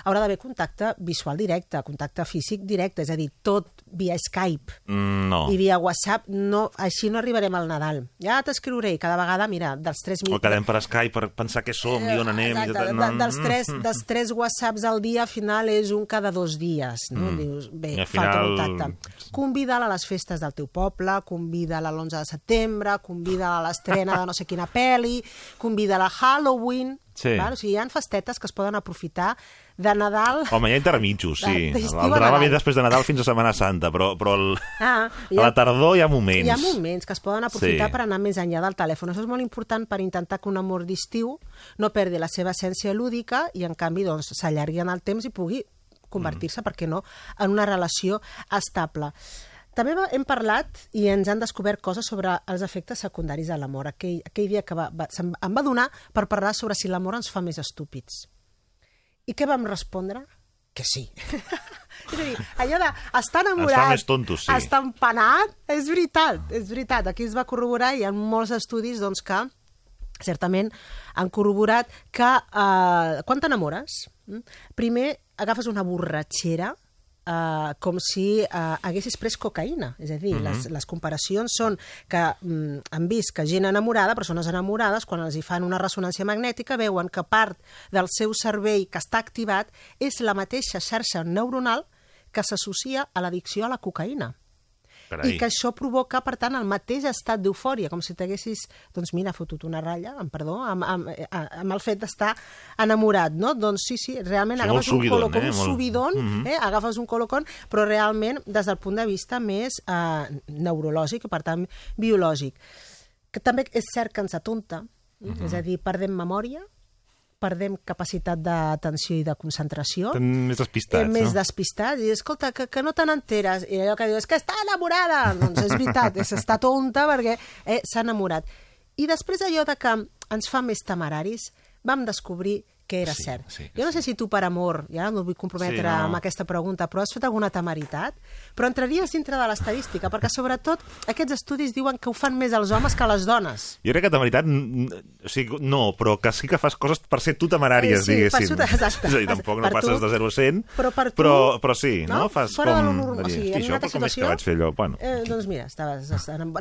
haurà d'haver contacte visual directe, contacte físic directe, és a dir, tot via Skype Mm, no. i via WhatsApp, no, així no arribarem al Nadal. Ja t'escriuré i cada vegada, mira, dels 3.000... O quedem per Skype per pensar què som i on anem. i Exacte, tot- de, dels, tres, Mm. dels tres whatsapps al dia, al final és un cada dos dies. No? Mm. Dius, bé, I al falta final- contacte. Convida'l a les festes del teu poble, convida'l a l'11 de setembre, convida'l a l'estrena de no sé quina pel·li, convida'l a Halloween... Sí. Val? O sigui, hi ha festetes que es poden aprofitar de Nadal... Home, hi ha intermitjos, sí. El drama ve després de Nadal fins a Setmana Santa, però, però el, Ah, a la tardor hi ha moments. Hi ha moments que es poden aprofitar Sí. per anar més enllà del telèfon. Això és molt important per intentar que un amor d'estiu no perdi la seva essència lúdica i, en canvi, doncs, s'allargui en el temps i pugui convertir-se, per què no, en una relació estable. També hem parlat i ens han descobert coses sobre els efectes secundaris de l'amor. Aquell, aquell dia que va, va, em va donar per parlar sobre si l'amor ens fa més estúpids. I què vam respondre? Que sí. és a dir, allò d'estar enamorat, Ens fa més tontos, sí. estar empanat, és veritat, és veritat. Aquí es va corroborar i hi ha molts estudis doncs, que certament han corroborat que eh, quan t'enamores, mm, primer agafes una borratxera eh, com si eh, haguessis pres cocaïna. És a dir, Mhm. les, les comparacions són que mm, han vist que gent enamorada, persones enamorades, quan els hi fan una ressonància magnètica, veuen que part del seu cervell que està activat és la mateixa xarxa neuronal que s'associa a l'addicció a la cocaïna. Carai. I que això provoca, per tant, el mateix estat d'eufòria, com si t'haguessis, doncs mira, fotut una ratlla, amb perdó, amb, amb, eh, amb el fet d'estar enamorat, no? Doncs sí, sí, realment Sí, agafes molt un subidon, colocón, eh? un subidon, Mhm. eh? agafes un colocón, però realment des del punt de vista més eh, neurològic i, per tant, biològic. Que també és cert que ens atonta, Mhm. és a dir, perdem memòria, perdem capacitat d'atenció i de concentració, Estem més despistats, eh, més no? despistats, i escolta, que, que no te n'enteres, i allò que dius, que està enamorada, doncs és veritat, és està tonta perquè eh, s'ha enamorat. I després allò de que ens fa més temeraris, vam descobrir que era Sí, cert. sí, jo no sé si tu per amor, ja no vull comprometre Sí, no. amb aquesta pregunta, però has fet alguna temeritat? Però entraries dintre de l'estadística, perquè sobretot aquests estudis diuen que ho fan més els homes que les dones. Jo crec que temeritat, o sigui, no, però que sí que fas coses per ser tu temeràries, Eh, sí, per diguéssim. ser- exacte. És a dir, tampoc no Per tu- passes de 0 a 100, però per tu- però, però sí, no? no? Fas Fora com... normal, de o sigui, "Hosti, en això, una com és que situació- vaig fer allò? Bueno, Eh, doncs mira, estaves,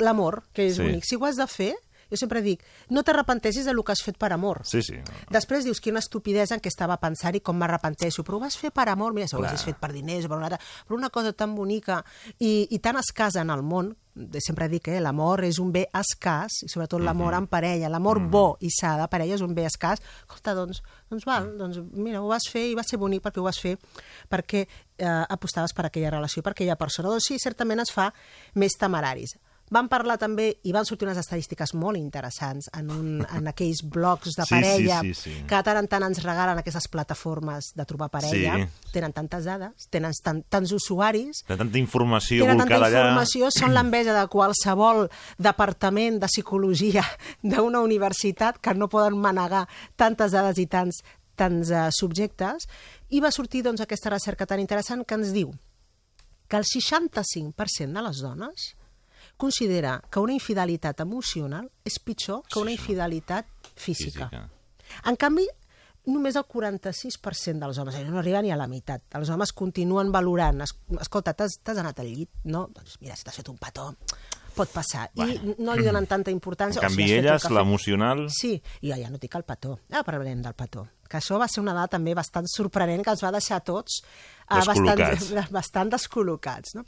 l'amor, que és Sí. únic. Si ho has de fer, jo sempre dic, no t'arrepenteixis del que has fet per amor. sí, sí. Després dius, quina estupidesa en què estava pensant i com m'arrepenteixo, però ho vas fer per amor, mira, si ho haguessis fet per diners o per una altra, però una cosa tan bonica i, i tan escassa en el món, de- sempre dic, eh, l'amor és un bé escàs, i sobretot l'amor Mhm. en parella, l'amor bo i sa de parella és un bé escàs, escolta, doncs, doncs val, doncs mira, ho vas fer i va ser bonic perquè ho vas fer perquè eh, apostaves per aquella relació, per aquella persona. Doncs sí, certament es fa més temeraris. Van parlar també, i van sortir unes estadístiques molt interessants en, un, en aquells blogs de Sí, sí, parella sí, sí. que de tant en tant ens regalen aquestes plataformes de trobar parella. Sí. Tenen tantes dades, tenen tan, tants usuaris, De tanta informació tenen tanta volcada allà... informació, són l'enveja de qualsevol departament de psicologia d'una universitat que no poden manegar tantes dades i tants, tants uh, subjectes, i va sortir doncs, aquesta recerca tan interessant que ens diu que el 65% de les dones considera que una infidelitat emocional és pitjor que una infidelitat física. Física. En canvi, només el 46% dels homes, eh, no arriba ni a la meitat, els homes continuen valorant, es, escolta, t'has anat al llit? No? Doncs mira, si t'has fet un petó, pot passar. I no li donen tanta importància. En o si canvi, fet un elles, l'emocional... Sí, i ja no dic el petó. Ara parlarem del petó. Que això va ser una dada també bastant sorprenent que els va deixar tots bastant, Descol·locats. bastant descol·locats. No?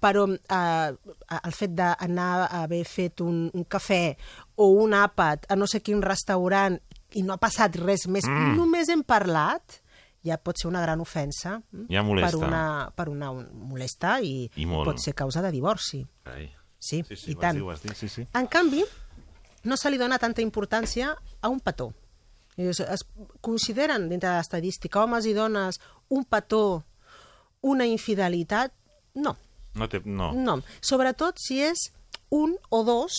Però eh, el fet d'anar a haver fet un, un cafè o un àpat a no sé quin restaurant i no ha passat res més, Mm. només hem parlat, ja pot ser una gran ofensa. mm, Ja molesta. Per una, per una un, molesta i, I molt. pot ser causa de divorci. Ai. Sí, Sí, sí, i tant. dir, dir, sí, sí. En canvi, no se li dona tanta importància a un petó. Es, es consideren, dintre de l'estadística, homes i dones, un petó, una infidelitat? No, No té... No. no. Sobretot si és un o dos,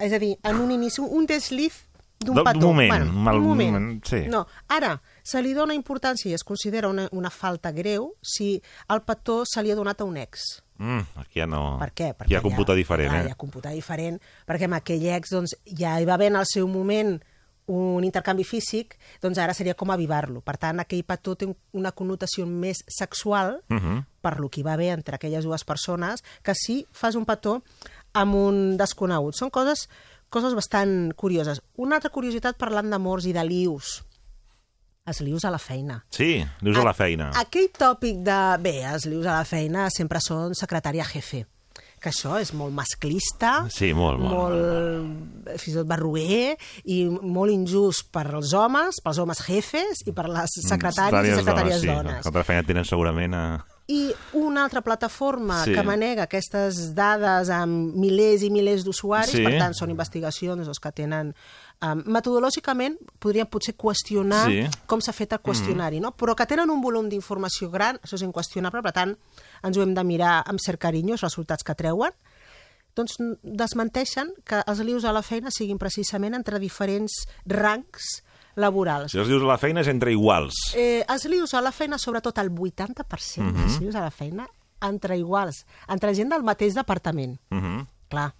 és a dir, en un inici, un desliz d'un petó. moment, bueno, un mal un moment. moment, sí. No, ara, se li dona importància i es considera una, una falta greu si el petó se li ha donat a un ex. Mm, aquí ja no... Per què? Hi ha computa diferent, clar, eh? Hi ha computa diferent, perquè amb aquell ex doncs, ja hi va haver en el seu moment un intercanvi físic, doncs ara seria com avivar-lo. Per tant, aquell petó té un- una connotació més sexual Mhm. per lo que hi va haver entre aquelles dues persones, que si fas un petó amb un desconegut. Són coses, coses bastant curioses. Una altra curiositat parlant d'amors i de lius. Els lius a la feina. Sí, dius a la feina. Aquell tòpic de... Bé, els lius a la feina sempre són secretària jefe que això és molt masclista, Sí, molt, molt. molt fins i tot barroer i molt injust per als homes, pels homes jefes i per les secretàries i secretàries sí. dones. Altra feina tenen segurament a... I una altra plataforma Sí. que manega aquestes dades amb milers i milers d'usuaris, Sí. per tant, són investigacions doncs, que tenen... Um, metodològicament podríem potser qüestionar Sí. com s'ha fet el qüestionari, no? però que tenen un volum d'informació gran, això és inqüestionable, per tant, ens ho hem de mirar amb cert carinyo, els resultats que treuen, doncs desmenteixen que els lius a la feina siguin precisament entre diferents rangs laborals. Si els dius a la feina és entre iguals. Eh, els lius a la feina, sobretot el 80% Mhm. dels lius a la feina, entre iguals, entre gent del mateix departament. Mhm. Clar.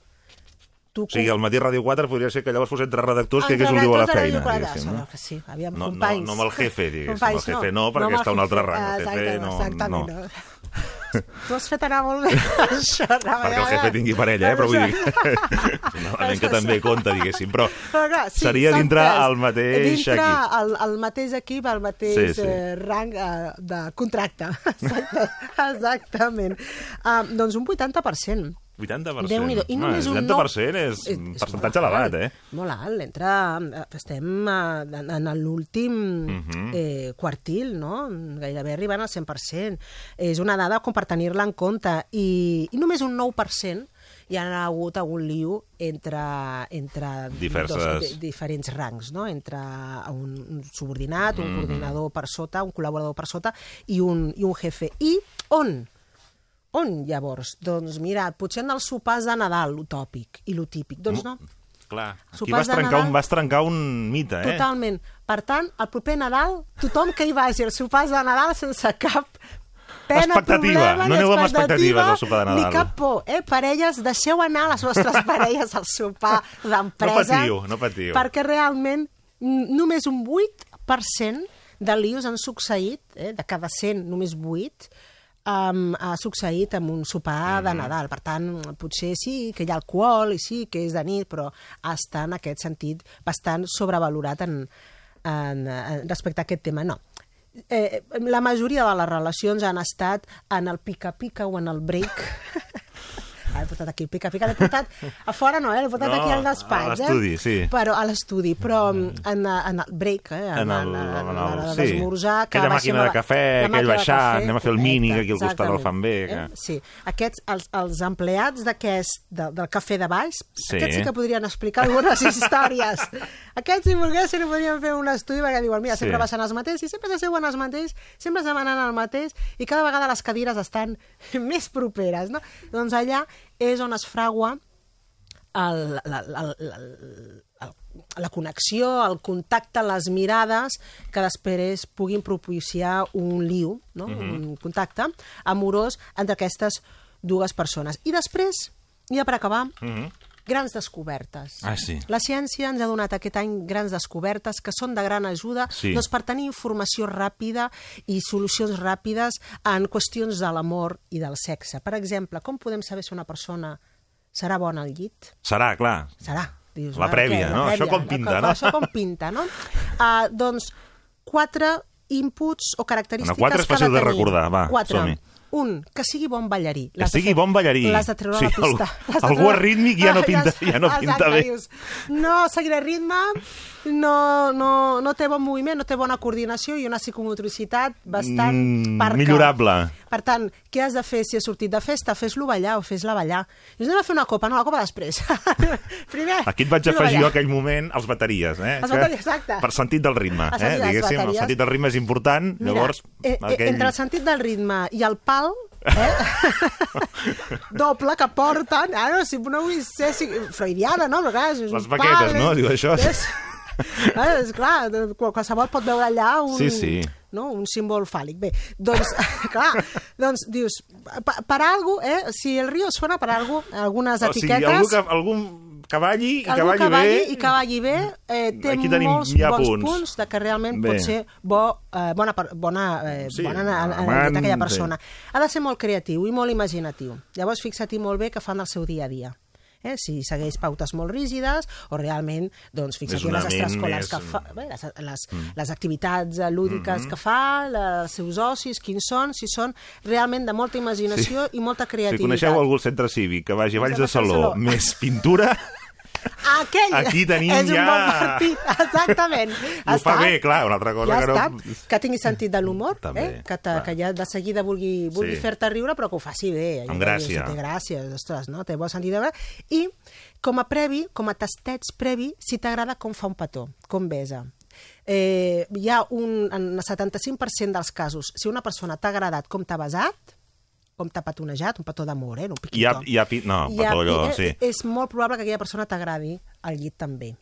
Tu O sigui, al matí Ràdio 4 podria ser que llavors fos entre redactors que hagués un Entre diu a la feina. Diguéssim, no? que sí, aviam, No, no, companys. no amb el jefe, diguéssim. Companys, el jefe no, perquè amb el està a un altre rang. El jefe Exacte, no, exactament, no. Tu has fet anar molt bé això. Perquè el jefe tingui parella, eh? Però vull dir... és un element que també compta, diguéssim. Però Però clar, sí, seria dintre tres. el mateix dintre equip. El, el mateix equip, el mateix Sí, sí. Eh, rang eh, de contracte. Exacte, exactament. Uh, doncs un 80%. 80%. Déu-n'hi-do. I només Ah, un 80% és És- percentatge elevat, eh? Molt alt. Entre, eh, estem eh, en, en l'últim Mhm. eh, quartil, no? Gairebé arribant al 100%. És una dada com per tenir-la en compte. I, I només un 9% hi ha hagut algun liu entre, entre Diverses- dos, di, diferents rangs, no? entre un, un subordinat, un Mhm. coordinador per sota, un col·laborador per sota i un, i un jefe. I on? On, llavors? Doncs mira, potser en els sopars de Nadal, l'utòpic i l'utípic. Doncs no, Clar, aquí Sopars vas trencar, un, Nadal. vas trencar un mite, eh? totalment. Per tant, el proper Nadal, tothom que hi vagi als sopars de Nadal sense cap pena, Expectativa. problema, No ni aneu amb expectativa, expectatives al sopar de Ni Nadal. cap por, eh? Parelles, deixeu anar les vostres parelles al sopar d'empresa. No patiu, no patiu. Perquè realment només un 8% de lius han succeït, eh? de cada 100, només 8, um, ha succeït amb un sopar Mhm. de Nadal. Per tant, potser sí que hi ha alcohol i sí que és de nit, però està en aquest sentit bastant sobrevalorat en, en, en, respecte a aquest tema. No. Eh, la majoria de les relacions han estat en el pica-pica o en el break L'he portat aquí, pica, pica, l'he portat a fora, no, eh? l'he portat No, aquí al a despatx. l'estudi, eh? sí. Però a l'estudi, però en, en el break, eh? En el- en, en el- l'hora sí. que Aquella màquina a de cafè, aquell cafè, anem a fer el mini, que aquí al costat el exactament. fan bé, que- Eh? Sí, aquests, els, els empleats d'aquest, de, del cafè de baix, Sí. aquests sí que podrien explicar algunes històries. aquests, si volguessin, podrien fer un estudi, perquè diuen, mira, sempre Sí. baixen els mateixos, sempre s'asseuen els mateixos, sempre es demanen el mateix, i cada vegada les cadires estan més properes, no? Doncs allà és on es fragua el, la, la, la, la, la connexió, el contacte, les mirades que després puguin propiciar un liu, no? Mhm. un contacte amorós entre aquestes dues persones. I després, ja per acabar, Mhm. Grans descobertes. Ah, sí. La ciència ens ha donat aquest any grans descobertes que són de gran ajuda Sí. doncs, per tenir informació ràpida i solucions ràpides en qüestions de l'amor i del sexe. Per exemple, com podem saber si una persona serà bona al llit? Serà, clar. Serà. Dius, La va, prèvia, què? no? Això com pinta, no? Això com pinta, no? Uh, doncs, quatre inputs o característiques Bueno, quatre és que ha fàcil de tenir. recordar, va, Quatre. Un, que sigui bon ballarí. Que sigui fer- bon ballarí. L'has de treure Sí, a la pista. al- algú treure- arrítmic ja no Ah, pinta- ja no pinta exacte, bé. Dius, no seguiré ritme, no, no, no té bon moviment, no té bona coordinació i una psicomotricitat bastant Mm, parca. millorable. Per tant, què has de fer si has sortit de festa? Fes-lo ballar o fes-la ballar. I anem a fer una copa, no, la copa després. Primer, Aquí et vaig afegir jo aquell moment els bateries, eh? Els bateries, exacte. Per sentit del ritme, El eh? de les Diguéssim, el bateries. sentit del ritme és important, Mira, llavors... eh, eh, entre el sentit del ritme i el pal, eh? doble que porten, ara no, si no vull ser si, freudiana, no? Però clar, és Les baquetes, pal, no? eh? Diu això. És, eh, és clar, qualsevol pot veure allà un, Sí, sí. No? un símbol fàl·lic. Bé, doncs, clar, doncs dius, per, per algo, eh? si el río suena per algo, algunes O sigui, etiquetes... algú que, algun cavalli i Algú cavalli que balli bé... i que balli bé eh, té Aquí tenim molts ja bons punts. punts. de que realment Bé. pot ser bo, eh, bona, per- bona, eh, Sí, bona en, en, en, amant, aquella sí. persona. Ha de ser molt creatiu i molt imaginatiu. Llavors, fixa-t'hi molt bé que fan el seu dia a dia. Eh, si segueix pautes molt rígides o realment doncs, en una les extraescolars més- que fa, bé, les, les, Mm. les activitats eh, lúdiques Mhm. que fa, la, els seus ocis, quins són, si són realment de molta imaginació i molta Si creativitat. coneixeu algú al centre cívic que vagi a Valls de Saló Saló. més pintura, Aquell Aquí tenim és un ja- bon partit, exactament. ho fa bé, clar, una altra cosa ja que no... està. Que tingui sentit de l'humor, eh? que, te, que ja de seguida vulgui, vulgui Sí. fer-te riure, però que ho faci bé. allò Amb gràcia. Té gràcia, ostres, no? Té bon sentit de veure. I com a previ, com a tastets previ, si t'agrada com fa un petó, com besa. Eh, hi ha un, en el 75% dels casos, si una persona t'ha agradat com t'ha besat, com t'ha petonejat, un petó d'amor, eh? No, un Hi ha, piquito. hi ha, no, ha- petó allò, eh, sí. És molt probable que aquella persona t'agradi al llit també.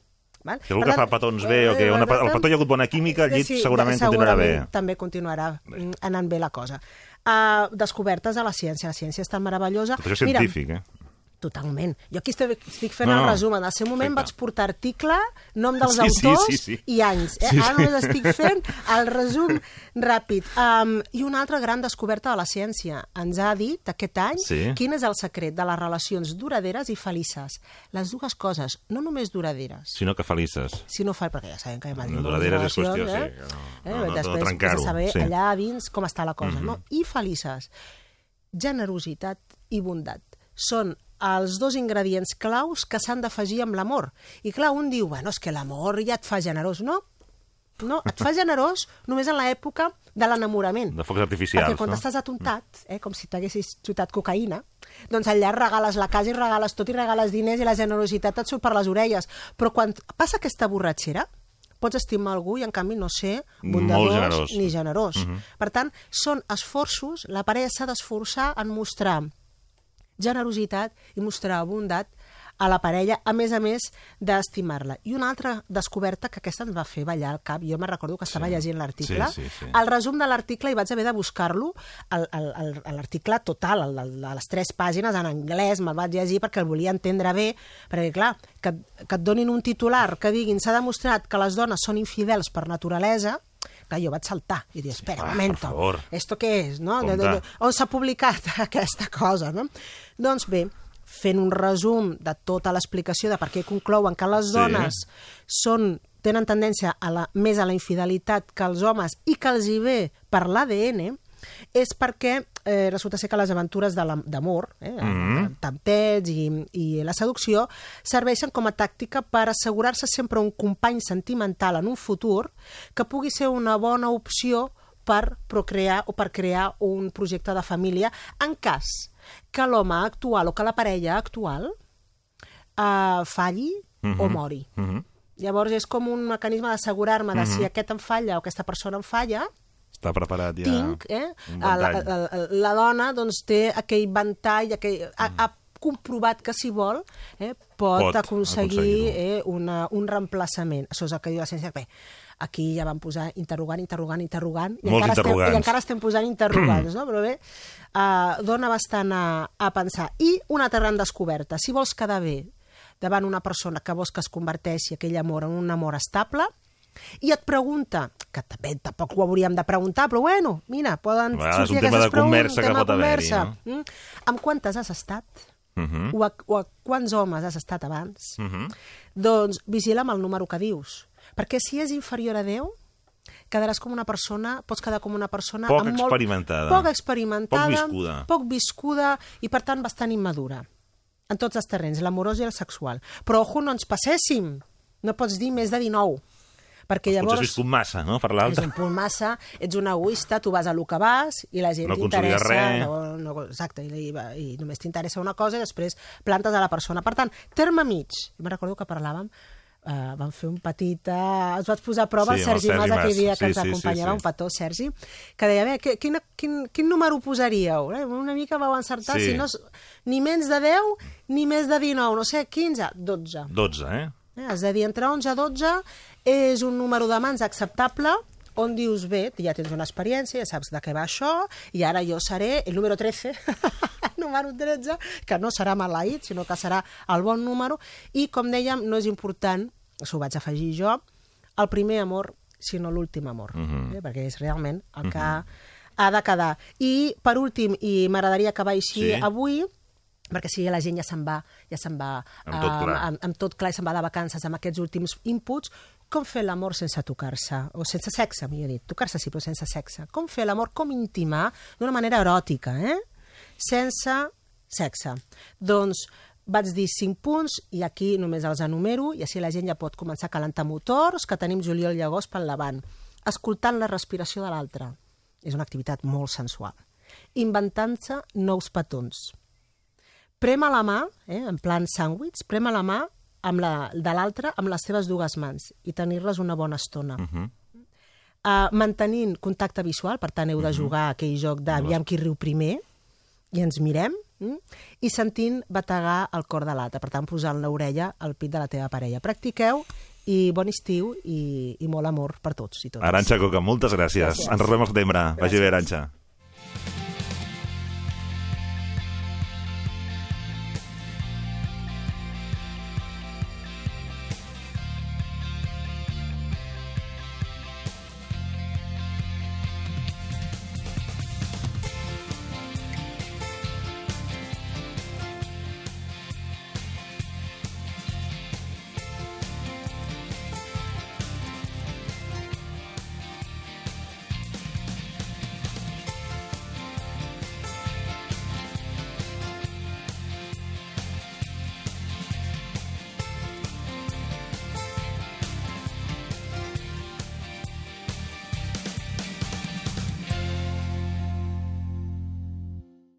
Val? Si algú Per que fa petons bé o que eh, una, el petó hi ha hagut bona química, el llit sí, segurament continuarà bé. segurament també continuarà mm, anant bé la cosa. Uh, descobertes a la ciència. La ciència és tan meravellosa. Tot això és científic, eh? Totalment. Jo aquí estic, fent No, el no. resum. En el seu moment Perfecte. vaig portar article, nom dels Sí, sí, autors sí, sí. i anys. Eh? Sí, Ara sí. només estic fent el resum ràpid. Um, I una altra gran descoberta de la ciència. Ens ha dit aquest any Sí. quin és el secret de les relacions duraderes i felices. Les dues coses, no només duraderes, Sinó que felices. si no fa, perquè ja sabem que hi ha No, duraderes és qüestió, relacions, sí, que no- eh? no- no- no Després trencar-ho, has de saber sí. allà dins com està la cosa, Mhm. no? I felices. Generositat i bondat són els dos ingredients claus que s'han d'afegir amb l'amor. I clar, un diu, bueno, és que l'amor ja et fa generós. No, no, et fa generós només en l'època de l'enamorament. De focs artificials, Perquè quan no? estàs atontat, eh, com si t'haguessis xutat cocaïna, doncs allà regales la casa i regales tot i regales diners i la generositat et surt per les orelles. Però quan passa aquesta borratxera, pots estimar algú i en canvi no ser Molt bondadós generós. ni generós. Mhm. Per tant, són esforços, la parella s'ha d'esforçar en mostrar generositat i mostrar bondat a la parella, a més a més d'estimar-la. I una altra descoberta que aquesta ens va fer ballar al cap, jo me recordo que estava Sí. llegint l'article, Sí, sí, sí. el resum de l'article i vaig haver de buscar-lo, l'article total, el, el, de les tres pàgines en anglès, me'l vaig llegir perquè el volia entendre bé, perquè clar, que, que et donin un titular que diguin s'ha demostrat que les dones són infidels per naturalesa, que jo vaig saltar i dir, espera, un Ah, moment, per favor. esto què és, no? De, de, de, on s'ha publicat aquesta cosa, no? Doncs bé, fent un resum de tota l'explicació de per què conclouen que les Sí. dones són tenen tendència a la, més a la infidelitat que els homes i que els hi ve per l'ADN, és perquè eh, resulta ser que les aventures d'amor, eh, Mhm. tempets i, i la seducció, serveixen com a tàctica per assegurar-se sempre un company sentimental en un futur que pugui ser una bona opció per procrear o per crear un projecte de família en cas que l'home actual o que la parella actual eh, falli o Mhm. mori. Mhm. Llavors és com un mecanisme d'assegurar-me de si Mhm. aquest em falla o aquesta persona em falla, Està preparat ja. tinc, eh? un La, la, la, la dona doncs, té aquell ventall, aquell, ha, ha comprovat que si vol eh, pot, Pot aconseguir eh, una, un reemplaçament. Això és el que diu la ciència. Bé, aquí ja van posar interrogant, interrogant, interrogant, i Molts encara, estem, i encara estem posant interrogants, no? però bé, uh, dona bastant a, a pensar. I una altra gran descoberta, si vols quedar bé davant una persona que vols que es converteixi aquell amor en un amor estable, i et pregunta, que també tampoc ho hauríem de preguntar, però bueno, mira, poden A vegades sortir un tema aquestes de conversa preguntes, que pot haver-hi, conversa. Mm? Amb quantes has estat? Mhm. O, a, o a quants homes has estat abans? Mhm. Doncs vigila amb el número que dius. Perquè si és inferior a 10, quedaràs com una persona, pots quedar com una persona... Poc amb experimentada. Poc experimentada. Poc viscuda. Poc viscuda i, per tant, bastant immadura. En tots els terrenys, l'amorós i el sexual. Però, ojo, no ens passéssim. No pots dir més de 19. Perquè Potser llavors... has viscut massa, no?, per És l'altre. un punt massa, ets un egoista, tu vas a lo que vas i la gent No t'interessa... res. No, no, exacte, i, i, i només t'interessa una cosa i després plantes a la persona. Per tant, terme mig. Me'n recordo que parlàvem Uh, vam fer un petit... Uh, es vaig posar a prova Sí, el Sergi, Sergi Mas aquell dia que Sí, ens sí, sí, acompanyava, sí. un petó, Sergi, que deia, bé, que- quin, quin, quin número posaríeu? Eh? Una mica vau encertar, Sí. si no, és ni menys de 10 ni més de 19, no sé, 15, 12. 12, eh? Eh? És a dir, entre 11 i 12 és un número de mans acceptable on dius, bé, ja tens una experiència, ja saps de què va això, i ara jo seré el número 13, el número 13, que no serà maleït, sinó que serà el bon número, i, com dèiem, no és important, s'ho vaig afegir jo, el primer amor, sinó l'últim amor, Mhm. eh? perquè és realment el que ha de quedar. I, per últim, i m'agradaria acabar així Sí. avui, perquè si la gent ja se'n va, ja se'n va Amb tot clar. amb, amb tot clar i se'n va de vacances amb aquests últims inputs, com fer l'amor sense tocar-se, o sense sexe, millor dit, tocar-se sí, però sense sexe. Com fer l'amor, com intimar d'una manera eròtica, eh? Sense sexe. Doncs vaig dir cinc punts i aquí només els enumero i així la gent ja pot començar a calentar motors, que tenim juliol i agost pel davant. Escoltant la respiració de l'altre. És una activitat molt sensual. Inventant-se nous petons prema la mà, eh, en plan sàndwich, prema la mà amb la, de l'altre amb les seves dues mans i tenir-les una bona estona. Uh Mhm. -huh. uh, mantenint contacte visual, per tant heu de jugar a aquell joc d'aviam qui riu primer i ens mirem, mm? i sentint bategar el cor de l'altre, per tant posant l'orella al pit de la teva parella. Practiqueu i bon estiu i, i molt amor per tots i totes. Aranxa Coca, moltes gràcies. Gràcies. Ens retrobem al setembre. Vagi bé, Aranxa.